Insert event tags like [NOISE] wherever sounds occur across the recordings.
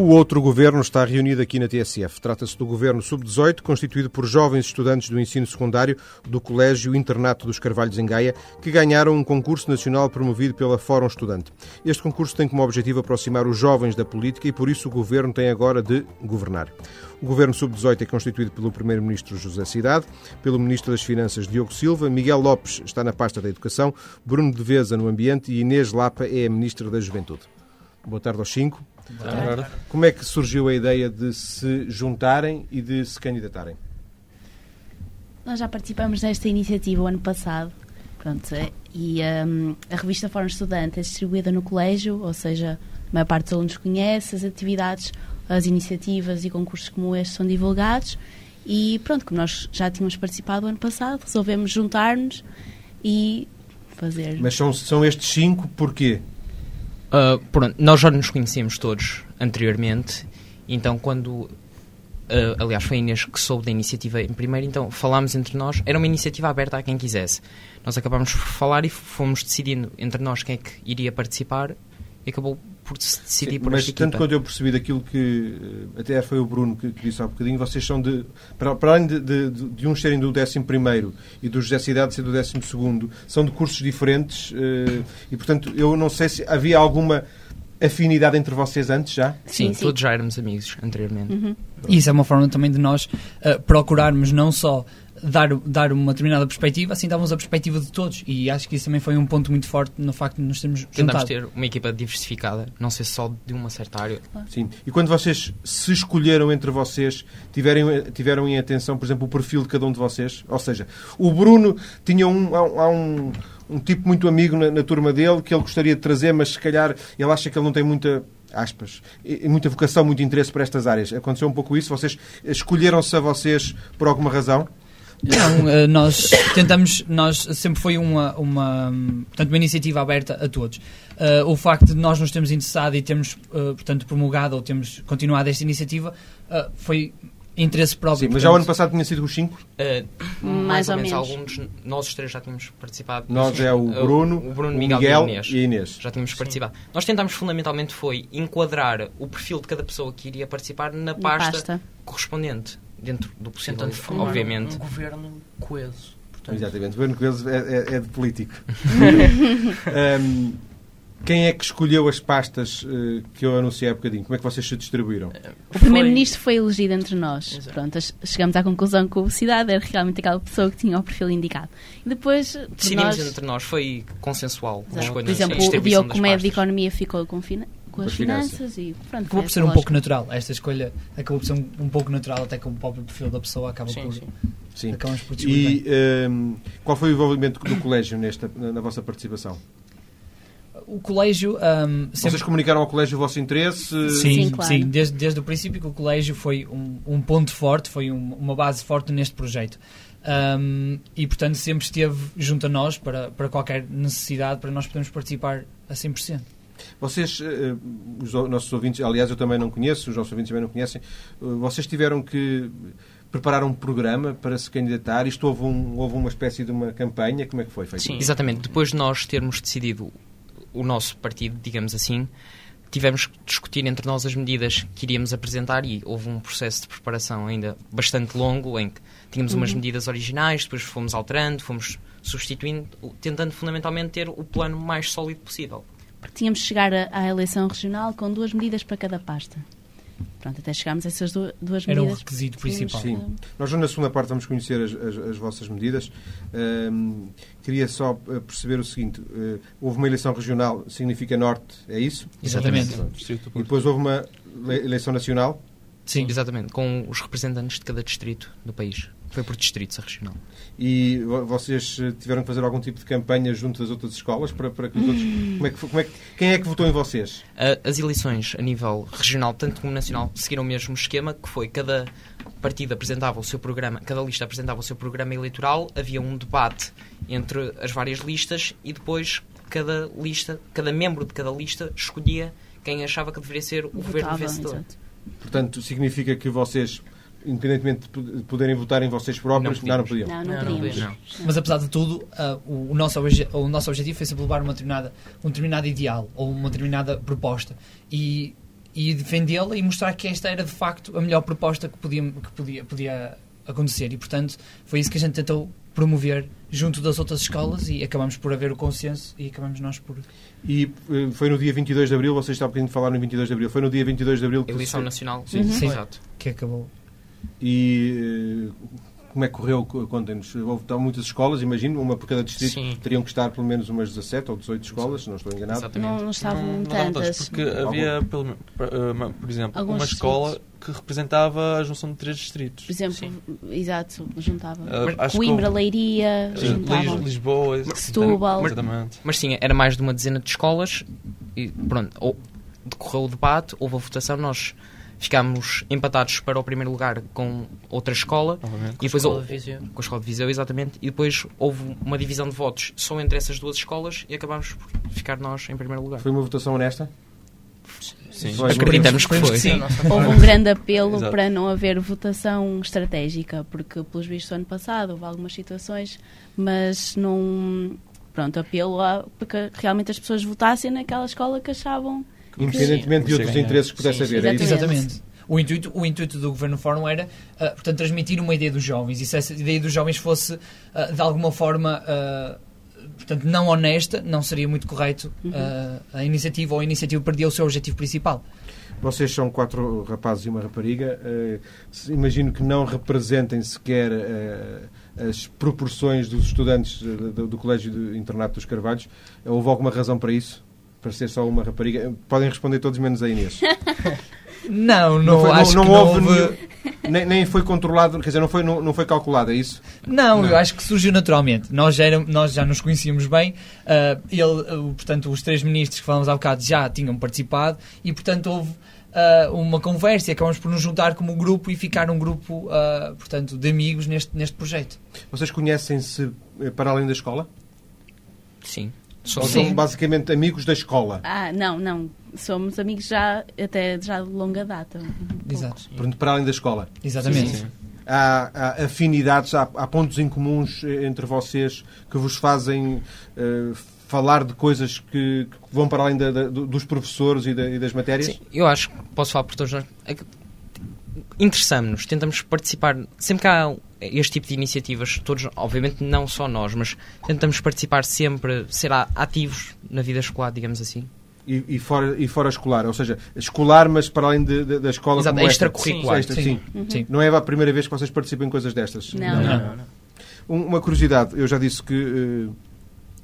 O outro governo está reunido aqui na TSF. Trata-se do governo sub-18, constituído por jovens estudantes do ensino secundário do Colégio Internato dos Carvalhos em Gaia, que ganharam um concurso nacional promovido pela Fórum Estudante. Este concurso tem como objetivo aproximar os jovens da política e por isso o governo tem agora de governar. O governo sub-18 é constituído pelo primeiro-ministro José Cidade, pelo ministro das Finanças Diogo Silva, Miguel Lopes está na pasta da Educação, Bruno Devesa no Ambiente e Inês Lapa é a ministra da Juventude. Boa tarde aos cinco. Como é que surgiu a ideia de se juntarem e de se candidatarem? Nós já participamos desta iniciativa o ano passado. Pronto, é, e um, a revista Fórum Estudante é distribuída no colégio, ou seja, a maior parte dos alunos conhece as atividades, as iniciativas e concursos como este são divulgados. E pronto, como nós já tínhamos participado o ano passado, resolvemos juntar-nos e fazer. Mas são, são estes cinco porquê? Uh, pronto, nós já nos conhecíamos todos anteriormente, então quando. Uh, aliás, foi a Inês que soube da iniciativa em primeiro, então falámos entre nós. Era uma iniciativa aberta a quem quisesse. Nós acabámos por falar e fomos decidindo entre nós quem é que iria participar acabou por se decidir Sim, por mas esta tanto equipa. quanto eu percebi daquilo que eh, até foi o Bruno que, que disse há bocadinho, vocês são de, para, para além de, de, de, uns serem do 11 e do José Cidade ser do 12 são de cursos diferentes eh, e, portanto, eu não sei se havia alguma afinidade entre vocês antes já? Sim, Sim, sim. todos já éramos amigos anteriormente. E isso é uma forma também de nós eh, procurarmos não só dar, dar uma determinada perspectiva, assim dávamos a perspectiva de todos. E acho que isso também foi um ponto muito forte no facto de nos termos Tentámos juntado. ter uma equipa diversificada, não ser só de uma certa área. Sim. E quando vocês se escolheram entre vocês, tiveram, tiveram em atenção, por exemplo, o perfil de cada um de vocês? Ou seja, o Bruno tinha um, há, há um, um tipo muito amigo na, na turma dele que ele gostaria de trazer, mas se calhar ele acha que ele não tem muita aspas, muita vocação, muito interesse para estas áreas. Aconteceu um pouco isso? Vocês escolheram-se a vocês por alguma razão? Não, eh, nós tentamos, nós sempre foi uma, uma, portanto, uma iniciativa aberta a todos. Eh, o facto de nós nos termos interessado e termos, eh, portanto, promulgado ou termos continuado esta iniciativa eh, foi interesse próprio. Sim, mas já o ano portanto, passado tinha sido os cinco. Uh, Mais ou menos. Alguns, nós os três já tínhamos participado. Nós é o Uh, Bruno, o, Bruno o Miguel, Miguel e Inês. e. Já tínhamos participado. Nós tentámos fundamentalmente foi enquadrar o perfil de cada pessoa que iria participar na Na pasta, pasta. correspondente, dentro do possível, Tentando formar obviamente. um governo coeso. Portanto, Exatamente. O Bruno Coelho é, é- é de político. [LAUGHS] Ahm, quem é que escolheu as pastas eh, que eu anunciei há bocadinho? Como é que vocês se distribuíram? O Primeiro-Ministro foi elegido entre nós. Exato. Pronto, chegamos à conclusão que o Cidade era realmente aquela pessoa que tinha o perfil indicado. E depois, Decidimos nós, entre nós, foi consensual. por exemplo, o Diogo, é de. Economia, ficou com, fina- com Com as as finanças. finanças e pronto. Acabou por ser um pouco natural. Esta escolha acabou por ser um, um pouco natural, até que o próprio perfil da pessoa acaba Sim, por. sim. Sim. Acabamos por descobrir E ahm, qual foi o envolvimento do colégio nesta, na, na vossa participação? O colégio ahm, sempre Vocês comunicaram ao colégio o vosso interesse? Sim, Sim, claro. sim, desde, desde o princípio que o colégio foi um, um ponto forte, foi um- uma base forte neste projeto. Ahm, e, portanto, sempre esteve junto a nós para, para qualquer necessidade, para nós podermos participar a 100%. Vocês, eh, os o- nossos ouvintes, aliás, eu também não conheço, os nossos ouvintes também não conhecem, eh, vocês tiveram que preparar um programa para se candidatar? Isto houve, um- houve uma espécie de uma campanha? Como é que foi feito? Sim. Exatamente. Depois de nós termos decidido o nosso partido, digamos assim, tivemos que discutir entre nós as medidas que iríamos apresentar e houve um processo de preparação ainda bastante longo em que tínhamos umas medidas originais, depois fomos alterando, fomos substituindo, tentando fundamentalmente ter o plano mais sólido possível. Porque tínhamos de chegar à, à eleição regional com duas medidas para cada pasta. Pronto, até chegámos a essas du- duas Era o medidas. requisito principal. Sim. Nós na segunda parte vamos conhecer as, as- as vossas medidas. Ahm, queria só eh, perceber o seguinte: eh, houve uma eleição regional, significa Norte, é isso? Exatamente. E depois houve uma le- eleição nacional. Sim, Exatamente, com os representantes de cada distrito do país. Foi por distritos a regional. E vo- vocês eh, tiveram que fazer algum tipo de campanha junto das outras escolas para, para que os outros. [LAUGHS] Como é que, como é que- quem é que votou em vocês? As eleições a nível regional, tanto como nacional, seguiram o mesmo esquema, que foi cada partido apresentava o seu programa, cada lista apresentava o seu programa eleitoral, havia um debate entre as várias listas e depois cada lista, cada membro de cada lista escolhia quem achava que deveria ser o governo Votava, vencedor. exato. Portanto, significa que vocês, independentemente de po- de poderem votar em vocês próprios, Não não, podiam. Não, não, Não, não podíamos. Não. mas apesar de tudo, ah, o, nosso obje- o nosso objetivo foi sempre levar uma determinada, um determinado ideal ou uma determinada proposta. E e defendê-la e mostrar que esta era de facto a melhor proposta que podia, que podia, podia acontecer. E portanto foi isso que a gente tentou promover junto das outras escolas e acabamos por haver o consenso e acabamos nós por. E eh, foi no dia 22 de Abril, vocês estavam a falar no 22 de Abril, foi no dia 22 de Abril que Eleição se- nacional. Sim. Sim. Exato. que acabou. E eh, como é que correu? Contem-nos. Houve muitas escolas, imagino, uma por cada distrito. Sim. Teriam que estar pelo menos umas 17 ou 18 escolas, se não estou enganado. Exatamente. Não, não estavam Não- não tantas. porque havia, pelo, por, eh, por exemplo, Alguns uma distritos. escola que representava a junção de três distritos. Por exemplo, Sim. exato, juntava. Uh, que Coimbra, houve- Leiria, Eh, juntavam. Lis- Lisboa, Setúbal. exatamente. Mas sim, era mais de uma dezena de escolas e pronto, decorreu o debate, houve a votação, nós ficámos empatados para o primeiro lugar com outra escola e depois Escola houve- de Viseu. com a escola de Viseu, exatamente, e depois houve uma divisão de votos só entre essas duas escolas e acabámos por ficar nós em primeiro lugar. Foi uma votação honesta? Sim. Foi. Acreditamos que foi. sim. Houve um grande apelo Exato. para não haver votação estratégica, porque, pelos vistos, do ano passado houve algumas situações, mas não. Pronto, apelo a, porque realmente as pessoas votassem naquela escola que achavam. Independentemente de outros interesses que pudesse haver. É isso? Exatamente. Exatamente. O intuito, o intuito do Governo Fórum era, ah, portanto, transmitir uma ideia dos jovens. E se essa ideia dos jovens fosse, ah, de alguma forma, ah, portanto, não honesta, não seria muito correto ah, a iniciativa ou a iniciativa perdia o seu objetivo principal. Vocês são quatro rapazes e uma rapariga. imagino que não representem sequer as proporções dos estudantes do, do Colégio de Internato dos Carvalhos. Houve alguma razão para isso? Para ser só uma rapariga? Podem responder todos menos a Inês. [LAUGHS] Não, não, foi- acho não que não houve houve... nem, nem foi controlado, quer dizer, não foi, não, não foi calculado, é isso? Não, Não. eu acho que surgiu naturalmente. Nós já, nós já nos conhecíamos bem. ah, ele, ah, portanto, os três ministros que falamos há bocado já tinham participado e, portanto, houve ah, uma conversa e acabamos por nos juntar como grupo e ficar um grupo, ah, portanto, de amigos neste, neste projeto. Vocês conhecem-se eh, para além da escola? Sim. Somos são basicamente amigos da escola? Ah, não, não. Somos amigos já, até já de longa data. um. Exato. Para além da escola? Exatamente. Sim. Há, há afinidades, há, há pontos em comuns eh, entre vocês que vos fazem eh, falar de coisas que, que vão para além da- da- do- dos professores e, da- e das matérias? Sim, eu acho que posso falar por todos nós. Interessamos-nos, tentamos participar. Sempre que há este tipo de iniciativas, todos, obviamente não só nós, mas tentamos participar sempre, ser ativos na vida escolar, digamos assim. E, e fora, e fora escolar, ou seja, escolar, mas para além de- de- da escola Exato, como esta. extracurricular. Sim, extra- sim. Sim. Não é a primeira vez que vocês participam em coisas destas? Não. Não, não, não. Um- Uma curiosidade, eu já disse que eh,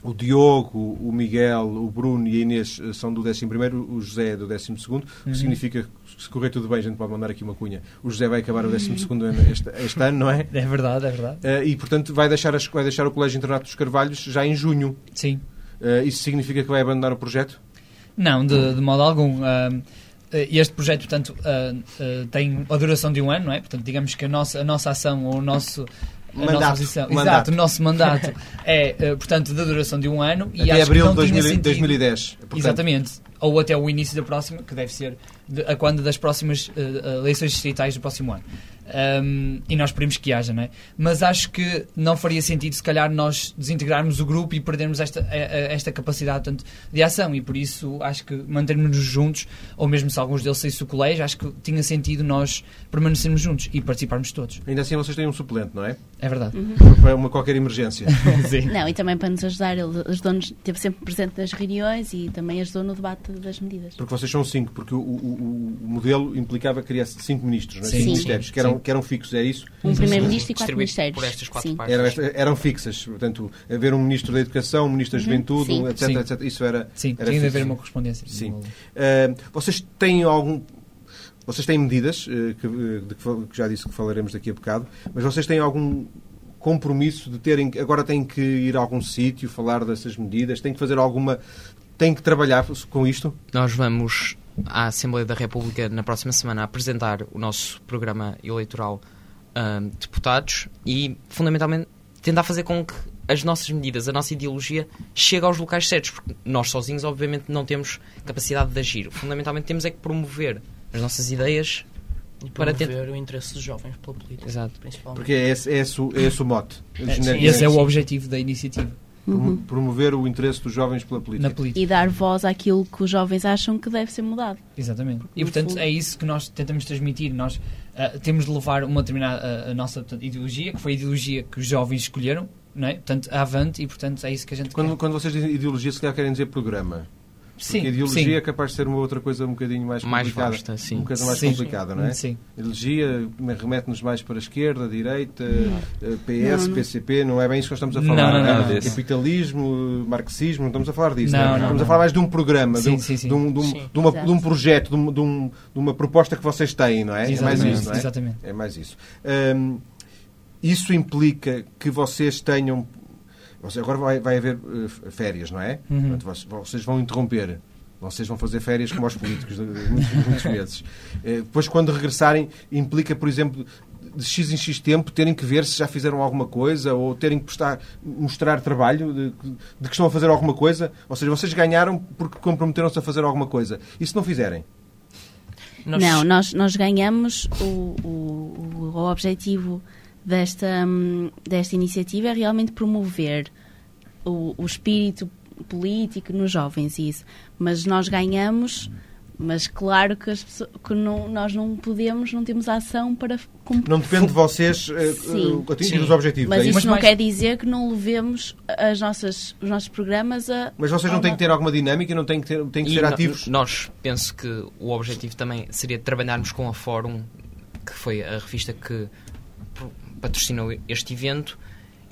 o Diogo, o Miguel, o Bruno e a Inês eh, são do 11º, o José é do 12º, o que Uhum. significa que se correr tudo bem, a gente pode mandar aqui uma cunha. O José vai acabar o 12º ano este, este ano, não é? [LAUGHS] É verdade, é verdade. Eh, e, portanto, vai deixar, as- vai deixar o Colégio Internato dos Carvalhos já em junho. Sim. Eh, isso significa que vai abandonar o projeto? Não, de, de modo algum. Eh, este projeto, portanto, ah, ah, tem a duração de um ano, não é? Portanto, digamos que a nossa, a nossa ação ou o nosso. Mandato, nossa posição, mandato. Exato, o nosso mandato [LAUGHS] é, eh, portanto, da duração de um ano e Até acho abril que de não tinha 2000 sentido- 2010. Portanto, Exatamente. Ou até o início da próxima, que deve ser de- a quando das próximas eh, eleições distritais do próximo ano. Ahm, e nós esperemos que haja, não é? Mas acho que não faria sentido, se calhar, nós desintegrarmos o grupo e perdermos esta, esta capacidade tanto, de ação. E por isso acho que mantermos-nos juntos, ou mesmo se alguns deles saíssem do colégio, acho que tinha sentido nós permanecermos juntos e participarmos todos. Ainda assim, vocês têm um suplente, não é? É verdade. Para uma qualquer emergência. [LAUGHS] Sim. Não, e também para nos ajudar, ele ajudou-nos, esteve sempre presente nas reuniões e também ajudou no debate das medidas. Porque vocês são cinco, porque o, o- o modelo implicava criar cinco ministros, não é? Sim. cinco Sim. ministérios, que eram, Sim. que eram fixos, é isso? Um primeiro-ministro e quatro ministérios. por estas quatro Sim. partes. Eram, fixas, portanto, haver um ministro da Educação, um ministro da Juventude, Sim. um etc, Sim. etc. Isso era. Sim, era tinha de haver uma correspondência. Sim. Ah, vocês têm algum. Vocês têm medidas, eh, que, eh, de que já disse que falaremos daqui a bocado, mas vocês têm algum compromisso de terem. Agora têm que ir a algum sítio, falar dessas medidas, têm que fazer alguma. têm que trabalhar com isto? Nós vamos à Assembleia da República na próxima semana apresentar o nosso programa eleitoral a deputados e, fundamentalmente, tentar fazer com que as nossas medidas, a nossa ideologia, chegue aos locais certos, porque nós sozinhos, obviamente, não temos capacidade de agir. Fundamentalmente, temos é que promover as nossas ideias E Para promover o interesse dos jovens pela política, Exato. principalmente. Porque é esse, é esse, o- é esse o mote. sim. Generic- Esse é o objetivo da iniciativa. Uhum. Promover o interesse dos jovens pela política. na política. E dar voz àquilo que os jovens acham que deve ser mudado. Exatamente. E no portanto fundo- é isso que nós tentamos transmitir. Nós ah, temos de levar uma determinada ah, a nossa portanto, ideologia, que foi a ideologia que os jovens escolheram, não é? Portanto, avante e portanto é isso que a gente Quando, quer. quando vocês dizem ideologia, se calhar querem dizer programa. Sim, Porque a ideologia sim. é capaz de ser uma outra coisa um bocadinho mais Mais complicada. vasta, sim. Um coisa mais Sim. complicada, não é? Sim. Ideologia remete-nos mais para a esquerda, a direita, eh, PS, Não, não. PCP, não é bem isso que nós estamos a Não, falar. não, é? não, não. Capitalismo, marxismo, não estamos a falar disso. Não, é? não, estamos a não. falar mais de um programa, de, um, de um- de um- Sim. de uma- Exato. de um projeto, de, um- de um- de uma proposta que vocês têm, não é? É mais Exatamente. isso, não é? Exatamente. É mais isso. Isso implica que vocês tenham. Você- Agora vai, vai haver eh, férias, não é? Uhum. Portanto, vocês- vão interromper. Vocês vão fazer férias como os políticos, muitos, muitos meses. Eh, Depois, quando regressarem, implica, por exemplo, de X em X tempo, terem que ver se já fizeram alguma coisa ou terem que prestar, mostrar trabalho de, de que estão a fazer alguma coisa. Ou seja, vocês ganharam porque comprometeram-se a fazer alguma coisa. E se não fizerem? Nós- Não, nós, nós ganhamos o, o, o objetivo desta, hum, desta iniciativa é realmente promover o, o espírito político nos jovens e isso. Mas nós ganhamos, mas claro que, as pessoas, que não, nós não podemos, não temos ação para cumprir. Não depende de vocês Sim. eh, atingir os objetivos. Mas é isso isso? Mas não mais- quer dizer que não levemos as nossas, os nossos programas a. Mas vocês não têm que ter alguma dinâmica, não têm que, ter, têm que E ser no- ativos. Nós penso que o objetivo também seria trabalharmos com a Fórum, que foi a revista que patrocinou este evento,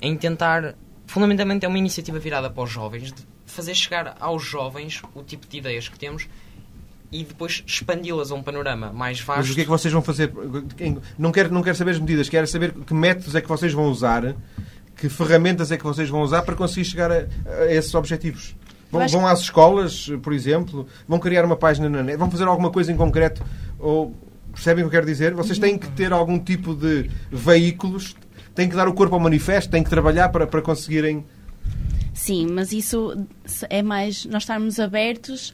em tentar, fundamentalmente é uma iniciativa virada para os jovens, de fazer chegar aos jovens o tipo de ideias que temos e depois expandi-las a um panorama mais Mas vasto. o que é que vocês vão fazer? Não quero, não quero saber as medidas, quero saber que métodos é que vocês vão usar, que ferramentas é que vocês vão usar para conseguir chegar a, a esses objetivos. Vão, vão às escolas, por exemplo, vão criar uma página na net, vão fazer alguma coisa em concreto? Ou, percebem o que eu quero dizer? Vocês têm que ter algum tipo de veículos, têm que dar o corpo ao manifesto, têm que trabalhar para, para conseguirem. Sim, mas isso é mais nós estarmos abertos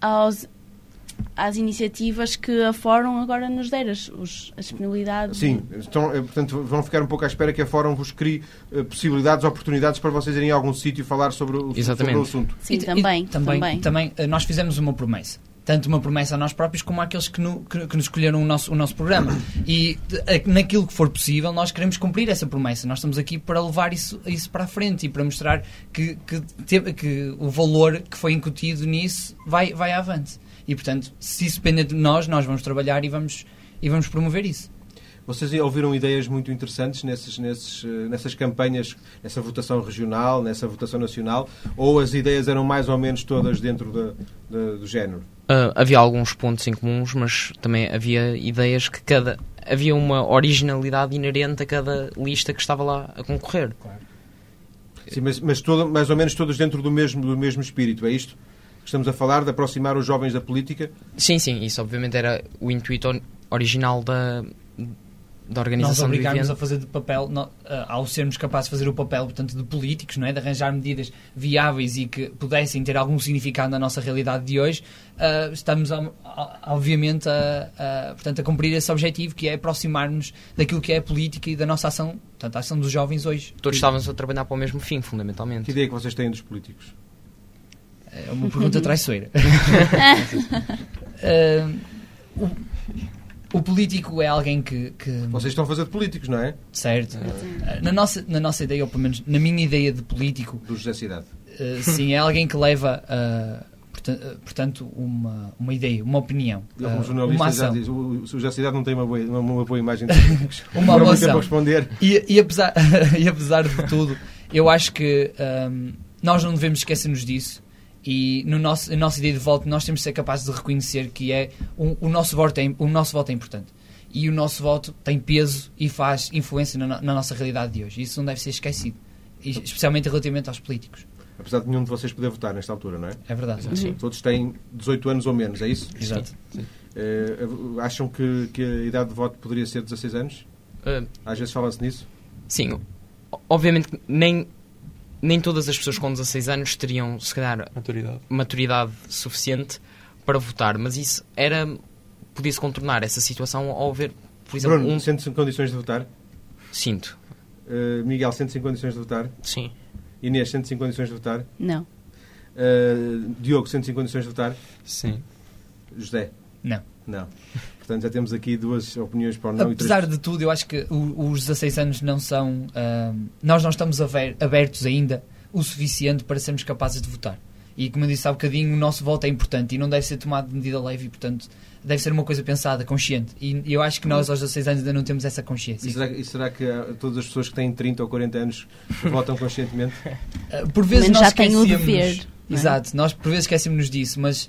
aos, às iniciativas que a Fórum agora nos der, as, os- as disponibilidades. Sim, estão, eh, portanto, vão ficar um pouco à espera que a Fórum vos crie eh, possibilidades, oportunidades para vocês irem a algum sítio e falar sobre o, sobre Exatamente. o assunto. Sim, E- também, e também, também. também, eh, nós fizemos uma promessa. Tanto uma promessa a nós próprios como àqueles que, no- que- que nos escolheram o nosso, o nosso programa. E de- naquilo que for possível, nós queremos cumprir essa promessa. Nós estamos aqui para levar isso, isso para a frente e para mostrar que, que, te- que o valor que foi incutido nisso vai, vai avante. E, portanto, se isso depender de nós, nós vamos trabalhar e vamos, e vamos promover isso. Vocês ouviram ideias muito interessantes nesses, nesses, eh, nessas campanhas, nessa votação regional, nessa votação nacional, ou as ideias eram mais ou menos todas dentro da- da- do género? Ah, havia alguns pontos em comuns, mas também havia ideias que cada. Havia uma originalidade inerente a cada lista que estava lá a concorrer. Sim, mas, mas todo- mais ou menos todos dentro do mesmo, do mesmo espírito, é isto? Estamos a falar de aproximar os jovens da política. Sim, sim, isso obviamente era o intuito or- original da, da Nós organização do obrigarmos evento. a fazer de papel, no- ah, ao sermos capazes de fazer o papel, portanto, de políticos, não é? de arranjar medidas viáveis e que pudessem ter algum significado na nossa realidade de hoje, ah, estamos, a- a- obviamente, a, a, portanto, a cumprir esse objetivo, que é aproximar-nos daquilo que é a política e da nossa ação, portanto, a ação dos jovens hoje. Todos estávamos a trabalhar para o mesmo fim, Que fundamentalmente. ideia é que vocês têm dos políticos? É uma pergunta traiçoeira. [LAUGHS] [LAUGHS] O, o político é alguém que... que Vocês estão a fazer de políticos, não é? certo. Ah, na, nossa, na nossa ideia, ou pelo menos na minha ideia de político, Do José Cidade. Uh, sim, é alguém que leva, uh, porta- portanto, uma, uma ideia, uma opinião, Ele, uh, como uma jornalista, já ação. diz, o, o José Cidade não tem uma boa, uma, uma boa imagem de [LAUGHS] políticos. Uma muito ação. responder. E, e apesar, [LAUGHS] e apesar de tudo, eu acho que um, nós não devemos esquecer-nos disso. E no nosso, a nossa ideia de voto, nós temos de ser capazes de reconhecer que é um- o, nosso voto é, o nosso voto é importante. E o nosso voto tem peso e faz influência na, na nossa realidade de hoje. Isso não deve ser esquecido. E especialmente relativamente aos políticos. Apesar de nenhum de vocês poder votar nesta altura, não é? É verdade. Sim. Todos têm 18 anos ou menos, é isso? Exato. Eh, acham que, que a idade de voto poderia ser 16 anos? Ah, Às vezes fala-se nisso. sim, obviamente que nem, nem todas as pessoas com 16 anos teriam, se calhar, Maturidade. maturidade suficiente para votar, mas isso era. podia-se contornar essa situação ao ver, por exemplo, Bruno, um. sente-se em condições de votar? Sinto. Eh, Miguel, sente-se em condições de votar? Sim. Inês, sente-se em condições de votar? Não. Uh, Diogo, sente-se em condições de votar? Sim. José? Não. Não. Portanto, já temos aqui duas opiniões para o não Apesar e três... de tudo, eu acho que os 16 anos não são. ah, nós não estamos abertos ainda o suficiente para sermos capazes de votar. E como eu disse há bocadinho, o nosso voto é importante e não deve ser tomado de medida leve e, portanto, deve ser uma coisa pensada, consciente. E eu acho que nós, aos 16 anos, ainda não temos essa consciência. E será, e será que ah, todas as pessoas que têm 30 ou 40 anos [LAUGHS] votam conscientemente? Ah, por vezes Menos nós já têm o dever, é? Exato, nós por vezes esquecemos-nos disso, mas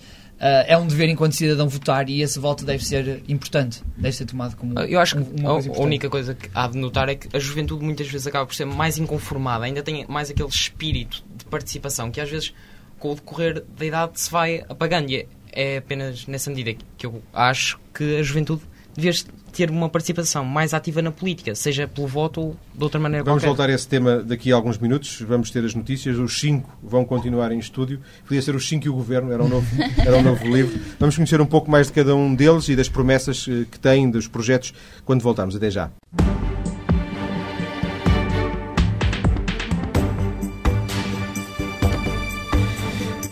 é um dever enquanto cidadão votar e esse voto deve ser importante, deve ser tomado como Eu acho que um- uma a, coisa a única coisa que há de notar é que a juventude muitas vezes acaba por ser mais inconformada, ainda tem mais aquele espírito de participação que às vezes com o decorrer da idade se vai apagando. E é, é apenas nessa medida que eu acho que a juventude devia ter uma participação mais ativa na política, seja pelo voto ou de outra maneira Vamos qualquer. voltar a esse tema daqui a alguns minutos. Vamos ter as notícias. Os cinco vão continuar em estúdio. Podia ser os cinco e o governo, era um novo, [LAUGHS] era um novo livro. Vamos conhecer um pouco mais de cada um deles e das promessas eh, que têm, dos projetos, quando voltarmos. Até já.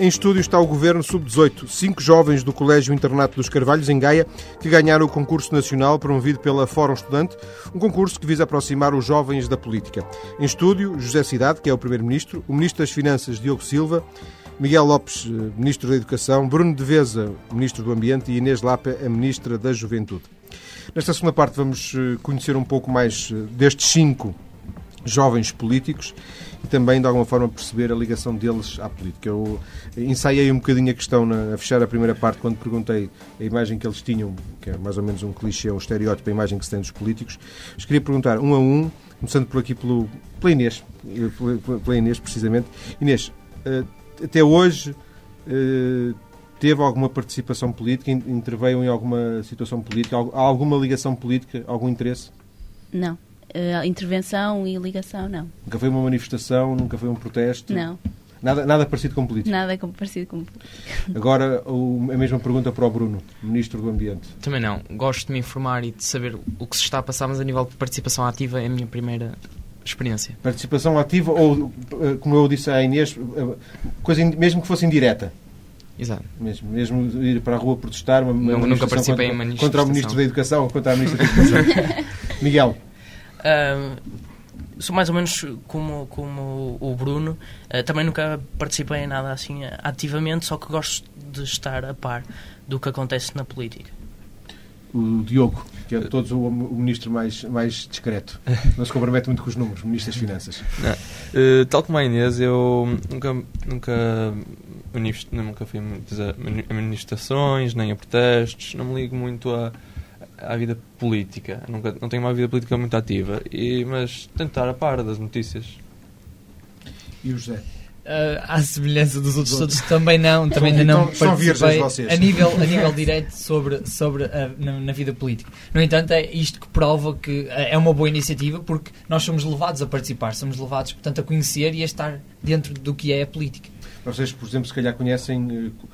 Em estúdio está o Governo Sub-18, cinco jovens do Colégio Internato dos Carvalhos, em Gaia, que ganharam o concurso nacional promovido pela Fórum Estudante, um concurso que visa aproximar os jovens da política. Em estúdio, José Cidade, que é o Primeiro-Ministro, o Ministro das Finanças, Diogo Silva, Miguel Lopes, eh, Ministro da Educação, Bruno Deveza, Ministro do Ambiente e Inês Lapa, a Ministra da Juventude. Nesta segunda parte vamos eh, conhecer um pouco mais eh, destes cinco jovens políticos e também, de alguma forma, perceber a ligação deles à política. Eu ensaiei um bocadinho a questão na, a fechar a primeira parte quando perguntei a imagem que eles tinham, que é mais ou menos um clichê, um estereótipo, a imagem que se tem dos políticos. Mas queria perguntar, um a um, começando por aqui pelo, pela Inês, eh, pela, Inês, precisamente. Inês, eh, até hoje eh, teve alguma participação política? In- Interveio em alguma situação política? Alguma ligação política? Algum interesse? Não. Eh, intervenção e ligação, não. Nunca foi uma manifestação? Nunca foi um protesto? Não. Nada, nada parecido com política. Nada como parecido com. Agora, o- a mesma pergunta para o Bruno, Ministro do Ambiente. Também não. Gosto de me informar e de saber o que se está a passar, mas a nível de participação ativa é a minha primeira experiência. Participação ativa ou, eh, como eu disse à Inês, eh, coisa in- mesmo que fosse indireta? Exato. Mesmo, mesmo ir para a rua protestar, uma, uma Nunca participei contra, em manifestação. contra o Ministro da Educação ou contra a Ministra da Educação. [LAUGHS] Miguel, Sou mais ou menos como, como o Bruno. Ah, também nunca participei em nada assim ativamente, só que gosto de estar a par do que acontece na política. o Diogo, que é de todos o, o Ministro mais, mais discreto. Não se compromete muito com os números, Ministro das Finanças. Eh, tal como a Inês, eu nunca, nunca, nunca fui a a a manifestações, nem a protestos, não me ligo muito à, à vida política. Nunca, não tenho uma vida política muito ativa, e, mas tentar a par das notícias. E o José? Ah, à semelhança dos outros todos, também não, também ainda Então, não são virgens participei vocês. a nível, a nível [LAUGHS] direto sobre, sobre a, na, na vida política. No entanto, é isto que prova que ah, é uma boa iniciativa porque nós somos levados a participar, somos levados, portanto, a conhecer e a estar dentro do que é a política. Vocês, por exemplo, se calhar conhecem eh,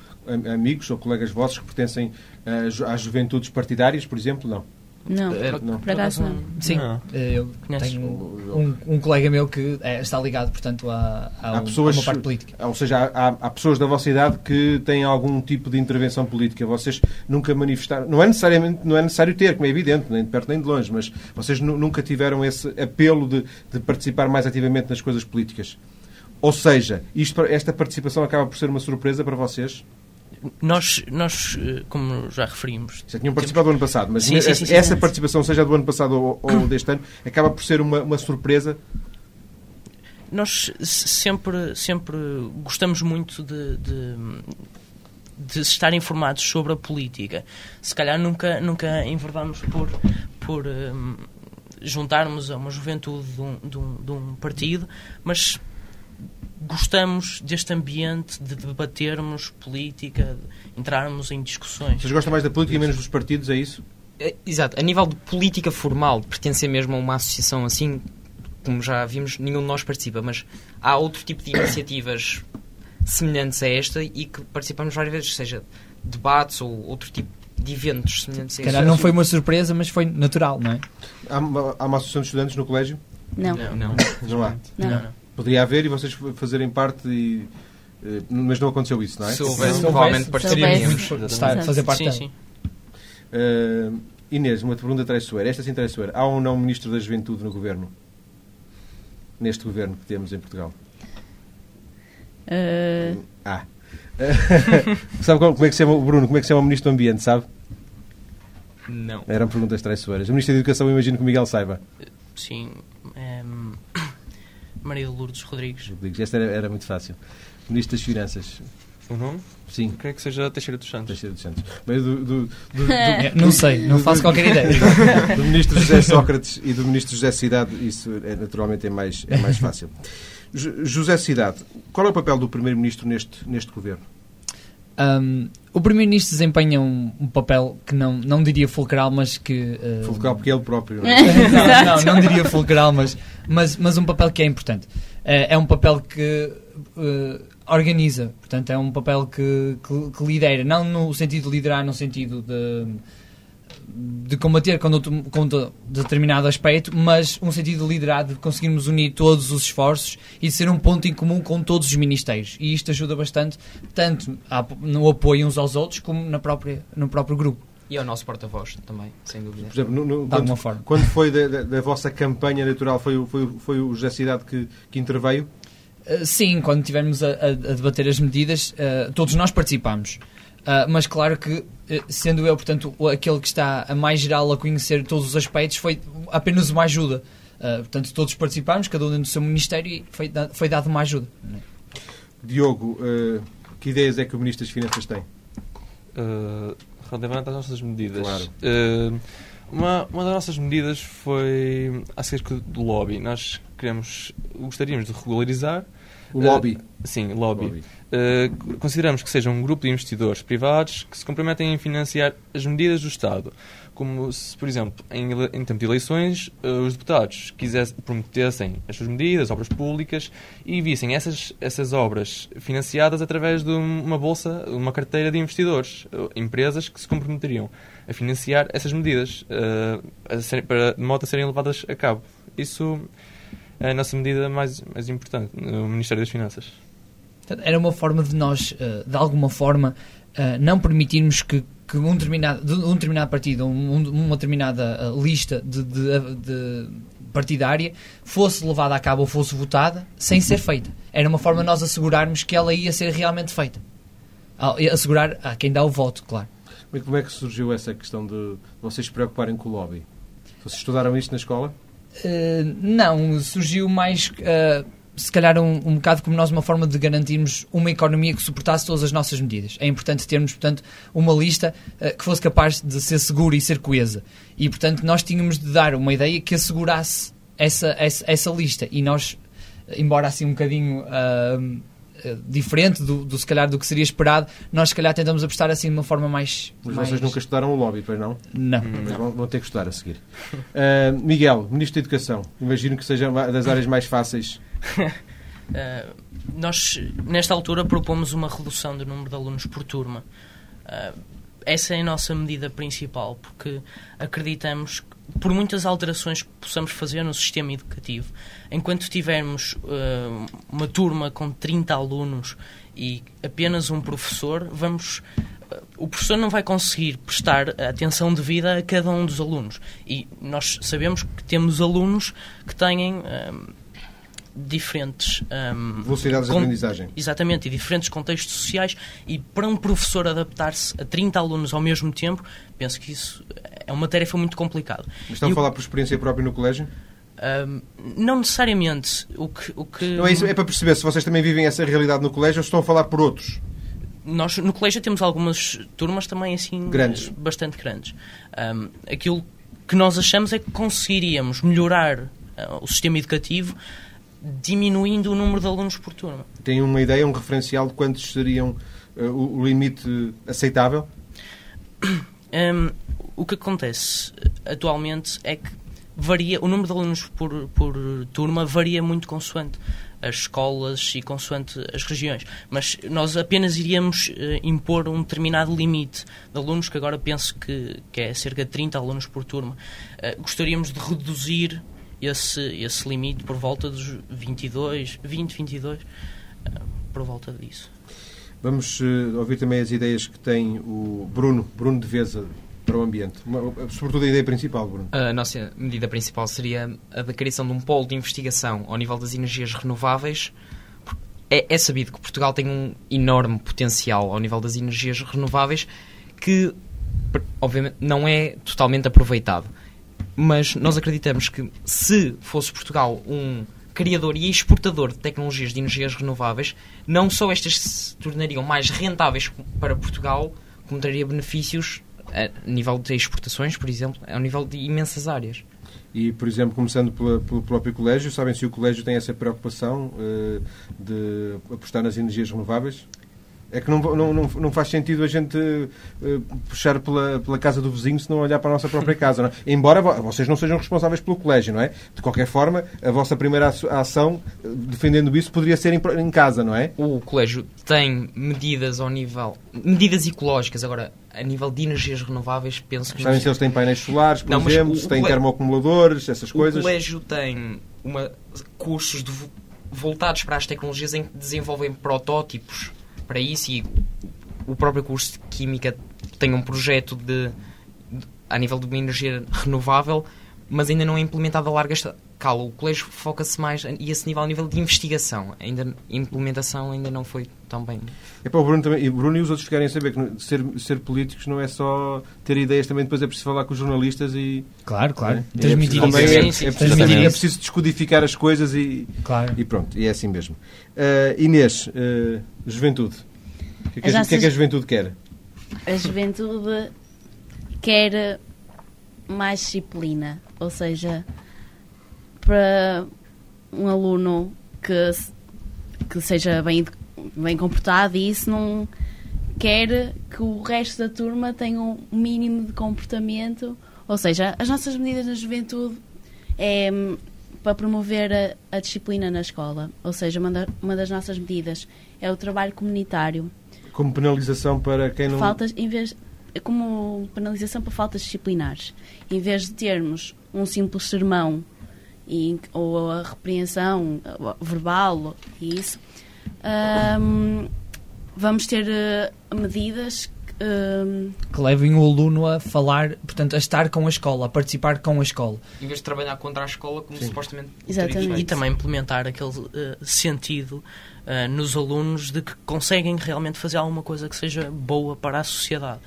amigos ou colegas vossos que pertencem eh, às juventudes partidárias, por exemplo? Não. Não. Eh, não. Por acaso não. Sim, eh, eu tenho um, um colega meu que eh, está ligado, portanto, a, a, um- pessoas- a uma parte política. Ou seja, há, há- pessoas da vossa idade que têm algum tipo de intervenção política. Vocês nunca manifestaram. Não é necessariamente não é necessário ter, como é evidente, nem de perto nem de longe, mas vocês nu- nunca tiveram esse apelo de, de participar mais ativamente nas coisas políticas. Ou seja, isto, esta participação acaba por ser uma surpresa para vocês. Nós, nós eh, como já referimos, Já tinham participado do ano passado, mas Sim, sim, essa, sim, essa participação, seja do ano passado ou, ou deste ano, acaba por ser uma, uma surpresa. nós se- sempre, sempre gostamos muito de, de, de estar informados sobre a política. Se calhar nunca, nunca enverdamos por, por hum, juntarmos a uma juventude de um, de um- de um partido, mas gostamos deste ambiente de debatermos política, de entrarmos em discussões. Vocês gostam mais da política e menos dos partidos, é isso? É, Exato. A nível de política formal, pertencer mesmo a uma associação assim, como já vimos, nenhum de nós participa, mas há outro tipo de iniciativas semelhantes a esta e que participamos várias vezes, seja debates ou outro tipo de eventos semelhantes a calhar não foi uma surpresa, mas foi natural, não é? Há uma, há uma associação de estudantes no colégio? Não. Não. Não. Não há. Não. Não, não. Poderia haver e vocês fazerem parte e... eh, Mas não aconteceu isso, não é? Se houvesse, Se provavelmente estar, fazer parte Sim, sim. Eh, Inês, uma pergunta traiçoeira. Esta sim traiçoeira. Há ou não Ministro da Juventude no Governo? Neste Governo que temos em Portugal? Eh, Ah. [LAUGHS] sabe como como é que se chama o Bruno? Como é que se chama o Ministro do Ambiente, sabe? Não. Eram perguntas traiçoeiras. O Ministro da Educação, imagino que o Miguel saiba. Sim. ehm, Maria de Lourdes Rodrigues. Rodrigues, Esta era, era muito fácil. Ministro das Finanças. O nome? Sim. Creio que seja Teixeira dos Santos. Teixeira dos Santos. Mas do, do, do, do- [LAUGHS] É, Não sei, não faço qualquer ideia. [LAUGHS] do Ministro José Sócrates e do Ministro José Cidade, isso é, naturalmente é mais, é mais fácil. Jo- José Cidade, qual é o papel do Primeiro-Ministro neste, neste Governo? Um, o Primeiro-Ministro desempenha um, um papel que não, não diria fulcral, mas que. uh, Fulcral, porque é ele próprio. não é? [LAUGHS] não, não, não diria fulcral, mas, mas, mas um papel que é importante. Eh, é um papel que eh, organiza, portanto, é um papel que, que, que lidera, não no sentido de liderar, no sentido de, de combater com de- determinado aspecto, mas um sentido de liderar, de conseguirmos unir todos os esforços e de ser um ponto em comum com todos os ministérios. E isto ajuda bastante, tanto a- no apoio uns aos outros, como na própria, no próprio grupo, E ao nosso porta-voz também, sem dúvida. Por exemplo, no- no- de alguma forma. quando foi da, da- da vossa campanha eleitoral, foi, o- foi, foi o José Cidade que, que interveio? Uh, Sim, quando estivermos a, a- a debater as medidas, uh, todos nós participamos. Uh, mas claro que, sendo eu, portanto, aquele que está a mais geral a conhecer todos os aspectos, foi apenas uma ajuda. Uh, portanto, todos participámos, cada um dentro do seu ministério, e foi, da- foi dado uma ajuda. Diogo, eh, que ideias é que o Ministro das Finanças tem? Uh, relativamente às nossas medidas. Claro. Uh, uma, uma das nossas medidas foi acerca do lobby. Nós queremos, gostaríamos de regularizar. O lobby. sim, lobby. Lobby. Uh, consideramos que seja um grupo de investidores privados que se comprometem em financiar as medidas do Estado. Como se, por exemplo, em, em tempo de eleições, uh, os deputados quisessem, prometessem as suas medidas, obras públicas, e vissem essas, essas obras financiadas através de um- uma bolsa, uma carteira de investidores, uh, empresas que se comprometeriam a financiar essas medidas, uh, a serem- para, de modo a serem levadas a cabo. Isso é a nossa medida mais, mais importante no Ministério das Finanças. Era uma forma de nós, uh, de alguma forma, uh, não permitirmos que, que um, determinado, de um determinado partido, um- um- uma determinada lista de, de- de partidária fosse levada a cabo ou fosse votada sem ser feita. Era uma forma de nós assegurarmos que ela ia ser realmente feita. Assegurar a quem dá o voto, claro. Mas Como é que surgiu essa questão de vocês se preocuparem com o lobby? Vocês estudaram isto na escola? Uh, não, surgiu mais, uh, se calhar, um, um bocado como nós, uma forma de garantirmos uma economia que suportasse todas as nossas medidas. É importante termos, portanto, uma lista uh, que fosse capaz de ser segura e ser coesa. E, portanto, nós tínhamos de dar uma ideia que assegurasse essa, essa, essa lista. E nós, embora assim um bocadinho. Uh, uh, diferente do, do se calhar do que seria esperado nós se calhar tentamos apostar assim de uma forma mais, Mas mais... vocês nunca estudaram o lobby, pois não? não Mas vão, vão ter que estudar a seguir. Ah, [LAUGHS] Miguel, Ministro da Educação. Imagino que seja uma das áreas mais fáceis. Uh, [LAUGHS] nós, nesta altura, propomos uma redução do número de alunos por turma. Uh, essa é a nossa medida principal, porque acreditamos que, por muitas alterações que possamos fazer no sistema educativo, enquanto tivermos uh, uma turma com 30 alunos e apenas um professor, vamos. uh, O professor não vai conseguir prestar atenção devida a cada um dos alunos. E nós sabemos que temos alunos que têm. um, diferentes um, Velocidades de aprendizagem. Exatamente, e diferentes contextos sociais e para um professor adaptar-se a 30 alunos ao mesmo tempo, penso que isso é uma tarefa muito complicada. Mas estão E a o- falar por experiência própria no colégio? Um, não necessariamente o que, o que Não é isso, é para perceber se vocês também vivem essa realidade no colégio ou se estão a falar por outros. nós no colégio temos algumas turmas também assim Grandes. bastante grandes. Um, aquilo que nós achamos é que conseguiríamos melhorar ah, o sistema educativo diminuindo o número de alunos por turma. Têm uma ideia, um referencial de quantos seriam ah, o, limite aceitável? [COUGHS] Hum, o que acontece eh, atualmente é que varia, o número de alunos por, por turma varia muito consoante as escolas e consoante as regiões. Mas nós apenas iríamos eh, impor um determinado limite de alunos, que agora penso que, que é cerca de 30 alunos por turma. Eh, gostaríamos de reduzir esse, esse limite por volta dos 22, 20, 22, eh, por volta disso. Vamos uh, ouvir também as ideias que tem o Bruno, Bruno de Veza, para o ambiente. Uma, sobretudo a ideia principal, Bruno. A nossa medida principal seria a da criação de um polo de investigação ao nível das energias renováveis. É, é sabido que Portugal tem um enorme potencial ao nível das energias renováveis que, obviamente, não é totalmente aproveitado. Mas nós acreditamos que se fosse Portugal um criador e exportador de tecnologias de energias renováveis, não só estas se tornariam mais rentáveis para Portugal, como traria benefícios a nível de exportações, por exemplo, ao nível de imensas áreas. E, por exemplo, começando pela, pelo próprio colégio, sabem se o colégio tem essa preocupação uh, de apostar nas energias renováveis? É que não, não, não, faz sentido a gente uh, puxar pela, pela casa do vizinho se não olhar para a nossa própria casa. Não é? Embora vocês não sejam responsáveis pelo colégio, não é? De qualquer forma, a vossa primeira ação, eh, defendendo isso, poderia ser em, em casa, não é? O colégio tem medidas ao nível. medidas ecológicas. Agora, a nível de energias renováveis, penso que. Sabem se eles têm painéis solares, por não, exemplo, se têm termoacumuladores, essas coisas? O colégio tem uma, cursos de, voltados para as tecnologias em que desenvolvem protótipos para isso e o próprio curso de Química tem um projeto de, de a nível de uma energia renovável, mas ainda não é implementado a larga O colégio foca-se mais a esse nível, a nível de investigação. Ainda, a implementação ainda não foi tão bem. É para o Bruno também. E Bruno e os outros querem saber que ser, ser políticos não é só ter ideias, também depois é preciso falar com os jornalistas e. Claro, claro. É, Transmitir é, também é, é, preciso, é, preciso descodificar as coisas e. Claro. E pronto, e é assim mesmo. Uh, Inês, uh, juventude. O que, é que, a, que é que a juventude quer? A juventude quer mais disciplina, ou seja, para um aluno que, que seja bem, bem comportado e isso não quer que o resto da turma tenha um mínimo de comportamento, ou seja, as nossas medidas na juventude é para promover a, a disciplina na escola, ou seja, uma, da, uma das nossas medidas é o trabalho comunitário. Como penalização para quem não. Faltas, em vez, como penalização para faltas disciplinares. Em vez de termos um simples sermão e, ou a repreensão verbal e isso, um, vamos ter uh, medidas um, que levem o aluno a falar, portanto, a estar com a escola, a participar com a escola. Em vez de trabalhar contra a escola, como Sim. supostamente Exatamente. E também implementar aquele uh, sentido uh, nos alunos de que conseguem realmente fazer alguma coisa que seja boa para a sociedade.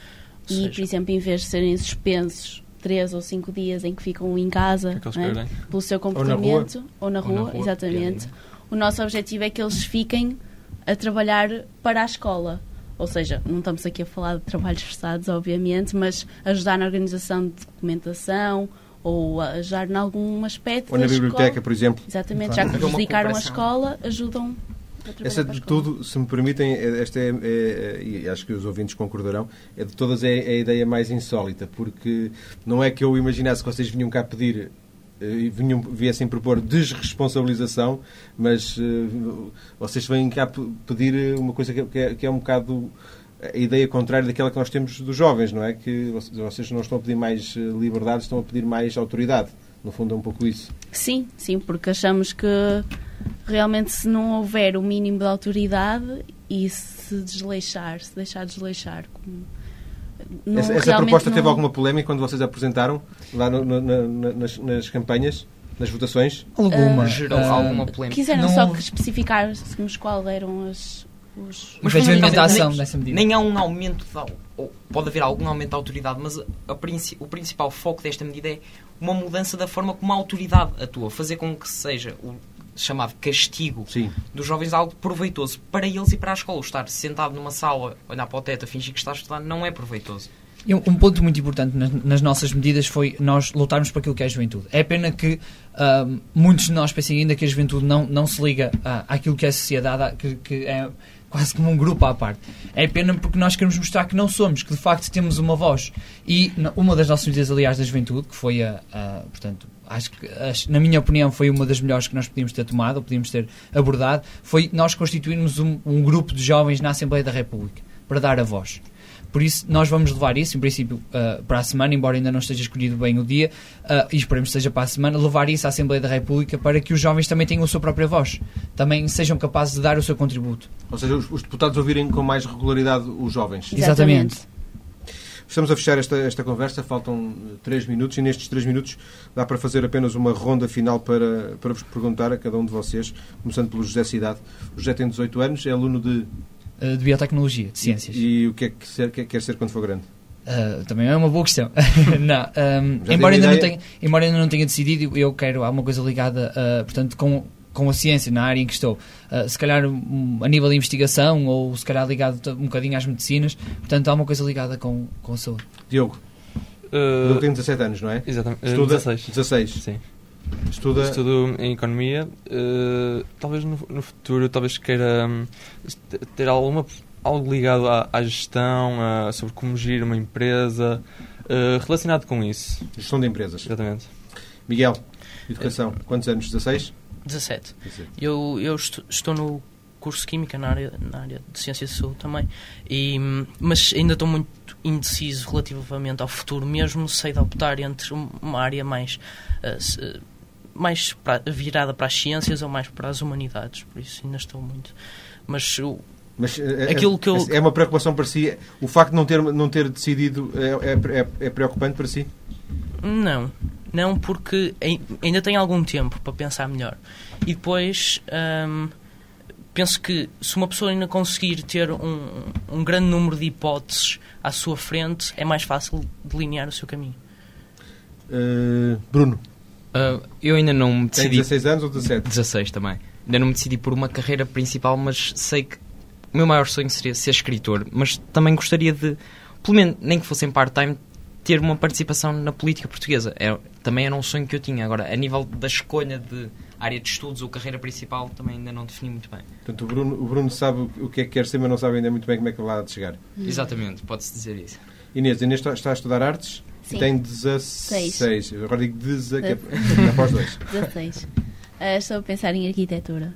Ou e, seja, por exemplo, em vez de serem suspensos três ou cinco dias em que ficam em casa que é né? pelo seu comportamento ou na rua, ou na rua, rua exatamente. O nosso objetivo é que eles fiquem a trabalhar para a escola. Ou seja, não estamos aqui a falar de trabalhos forçados, obviamente, mas ajudar na organização de documentação ou ajudar em algum aspecto. Ou na biblioteca, escola. por exemplo. Exatamente, já que dedicaram a escola, ajudam essa de tudo, se me permitem, é, esta é, é, e acho que os ouvintes concordarão, é de todas é, é, a ideia mais insólita, porque não é que eu imaginasse que vocês vinham cá pedir eh, e vinham, viessem propor desresponsabilização, mas uh, vocês vêm cá pedir uma coisa que é, que é um bocado a ideia contrária daquela que nós temos dos jovens, não é? Que vocês não estão a pedir mais eh, liberdade, estão a pedir mais autoridade. No fundo é um pouco isso. Sim, sim, porque achamos que realmente se não houver o mínimo de autoridade e se desleixar, se deixar desleixar. Não, essa, essa proposta não... teve alguma polémica quando vocês apresentaram lá no, no, na, nas, nas campanhas? nas votações? Alguma. Uh, Gerou uh, alguma polémica. Quiseram não... só especificar-nos qual eram as, os... Mas efetivamente a ação dessa medida. Nem há um aumento, de, ou pode haver algum aumento da autoridade, mas a, a, o principal foco desta medida é uma mudança da forma como a autoridade atua, fazer com que seja o chamado castigo Sim. dos jovens algo proveitoso para eles e para a escola. Estar sentado numa sala, olhar para o teto, a fingir que está a estudar, não é proveitoso. E um, ponto muito importante nas, nas, nossas medidas foi nós lutarmos por aquilo que é a juventude. É pena que uh, muitos de nós pensem ainda que a juventude não, não se liga uh, àquilo que é a sociedade, que, que é quase como um grupo à parte. É pena porque nós queremos mostrar que não somos, que de facto temos uma voz. E uma das nossas medidas, aliás, da juventude, que foi a, a portanto, acho que, acho, na minha opinião, foi uma das melhores que nós podíamos ter tomado, ou podíamos ter abordado, foi nós constituirmos um, um grupo de jovens na Assembleia da República, para dar a voz. Por isso, nós vamos levar isso, em princípio, uh, para a semana, embora ainda não esteja escolhido bem o dia, uh, e esperemos que seja para a semana, levar isso à Assembleia da República para que os jovens também tenham a sua própria voz, também sejam capazes de dar o seu contributo. Ou seja, os, os deputados ouvirem com mais regularidade os jovens. Exatamente. Estamos a fechar esta, esta conversa, faltam três minutos e nestes três minutos dá para fazer apenas uma ronda final para, para vos perguntar a cada um de vocês, começando pelo José Cidade. O José tem 18 anos, é aluno de... Uh, de Biotecnologia, de Ciências. E, e o que é que ser, quer, quer ser quando for grande? Uh, também é uma boa questão. [LAUGHS] não, um, embora, ainda não tenha, embora ainda não tenha decidido, eu quero alguma coisa ligada, uh, portanto, com com a ciência na área em que estou, uh, se calhar um, a nível de investigação ou se calhar ligado um bocadinho às medicinas, portanto há uma coisa ligada com, com a saúde. Diogo, uh, Diogo tem 17 anos, não é? Exatamente, Estuda 16. 16. Sim. Estuda... Estudo em Economia, uh, talvez no, no, futuro talvez queira um, ter alguma, algo ligado à, à gestão, a, sobre como gerir uma empresa, uh, relacionado com isso. Gestão de empresas. Exatamente. Miguel, Educação, quantos anos? 16? 17. Eu, eu estou no curso de Química na área, na área de Ciências de Saúde também, e, mas ainda estou muito indeciso relativamente ao futuro, mesmo sei de optar entre uma área mais, uh, mais pra, virada para as ciências ou mais para as humanidades, por isso ainda estou muito. Mas eu, mas eh, aquilo que eu... é uma preocupação para si? O facto de não ter, não ter decidido é, é, é, é preocupante para si? Não, não porque ainda tem algum tempo para pensar melhor. E depois hum, penso que se uma pessoa ainda conseguir ter um, um grande número de hipóteses à sua frente, é mais fácil delinear o seu caminho. Uh, Bruno. Uh, eu ainda não me decidi. Tem 16 anos ou 17? 16 também. Ainda não me decidi por uma carreira principal, mas sei que o meu maior sonho seria ser escritor. Mas também gostaria de, pelo menos, nem que fosse em part-time, ter uma participação na política portuguesa. É, também era um sonho que eu tinha. Agora, a nível da escolha de área de estudos ou carreira principal, também ainda não defini muito bem. Portanto, o Bruno, o Bruno sabe o que é que quer ser, mas não sabe ainda muito bem como é que vai lá de chegar. Exatamente, pode-se dizer isso. Inês, Inês está, está a estudar artes? Sim. Tem 16. Seis. Agora digo 16, que é, após [LAUGHS] dois. 16. Uh, estou a pensar em arquitetura.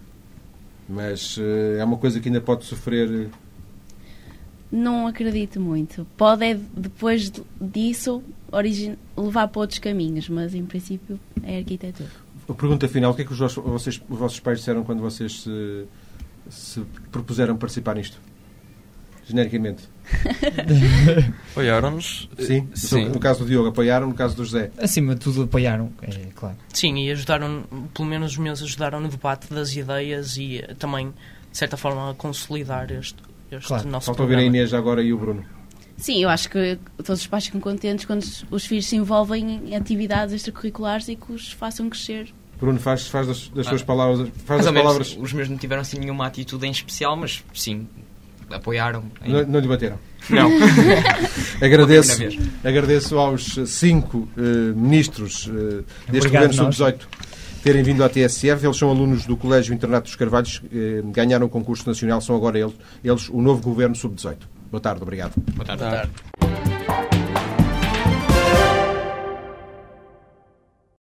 Mas uh, é uma coisa que ainda pode sofrer não acredito muito. Pode, é, depois disso, origin... levar para outros caminhos, mas em princípio é arquitetura. A pergunta final: o que é que os vossos, vocês, os vossos pais disseram quando vocês se, se propuseram participar nisto? Genericamente. [LAUGHS] Apoiaram-nos? Sim, Sim. No caso do Diogo, apoiaram, no caso do José. Acima de tudo, apoiaram, é claro. Sim, e ajudaram, pelo menos os meus ajudaram no debate das ideias e eh, também, de certa forma, a consolidar este, este claro. nosso Falta ouvir a Inês agora e o Bruno. Sim, eu acho que todos os pais ficam contentes quando os filhos se envolvem em atividades extracurriculares e que os façam crescer. Bruno, faz, faz das, das suas ah, palavras. Faz as palavras. Os meus não tiveram assim nenhuma atitude em especial, mas sim, apoiaram. Em... Não, não lhe bateram? Não. [LAUGHS] agradeço, agradeço aos cinco uh, ministros uh, deste Obrigado governo sub-18 terem vindo à TSF. Eles são alunos do Colégio Internato dos Carvalhos, eh, ganharam o concurso nacional, são agora eles, eles o novo governo sub-18. Boa tarde, obrigado. Boa tarde. Boa tarde.